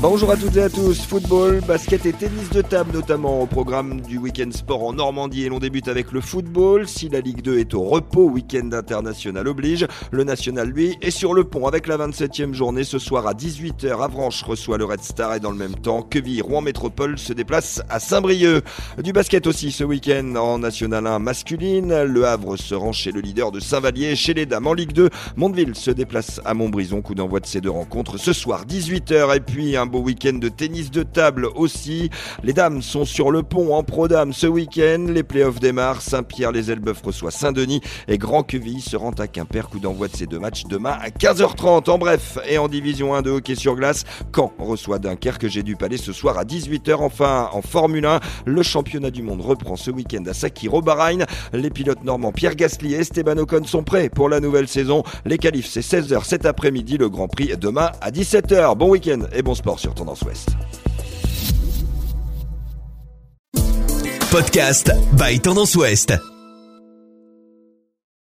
Bonjour à toutes et à tous. Football, basket et tennis de table notamment au programme du week-end sport en Normandie et l'on débute avec le football. Si la Ligue 2 est au repos, week-end international oblige. Le national lui est sur le pont avec la 27e journée ce soir à 18h. Avranches reçoit le Red Star et dans le même temps, Queville, Rouen Métropole se déplace à Saint-Brieuc. Du basket aussi ce week-end en National 1 masculine. Le Havre se rend chez le leader de Saint-Vallier. Chez les dames en Ligue 2, Mondeville se déplace à Montbrison. Coup d'envoi de ces deux rencontres ce soir 18h et puis un beau week-end de tennis de table aussi. Les dames sont sur le pont en pro-dames ce week-end. Les playoffs démarrent. Saint-Pierre-les-Elbeuf reçoit Saint-Denis et Grand Queville se rend à Quimper. Coup d'envoi de ces deux matchs demain à 15h30. En bref, et en division 1 de hockey sur glace, Caen reçoit Dunkerque. J'ai dû palais ce soir à 18h. Enfin, en Formule 1, le championnat du monde reprend ce week-end à Sakiro, Bahreïn. Les pilotes normands Pierre Gasly et Esteban Ocon sont prêts pour la nouvelle saison. Les qualifs, c'est 16h cet après-midi. Le Grand Prix demain à 17h. Bon week-end et bon sport sur Tendance Ouest. Podcast by Tendance Ouest.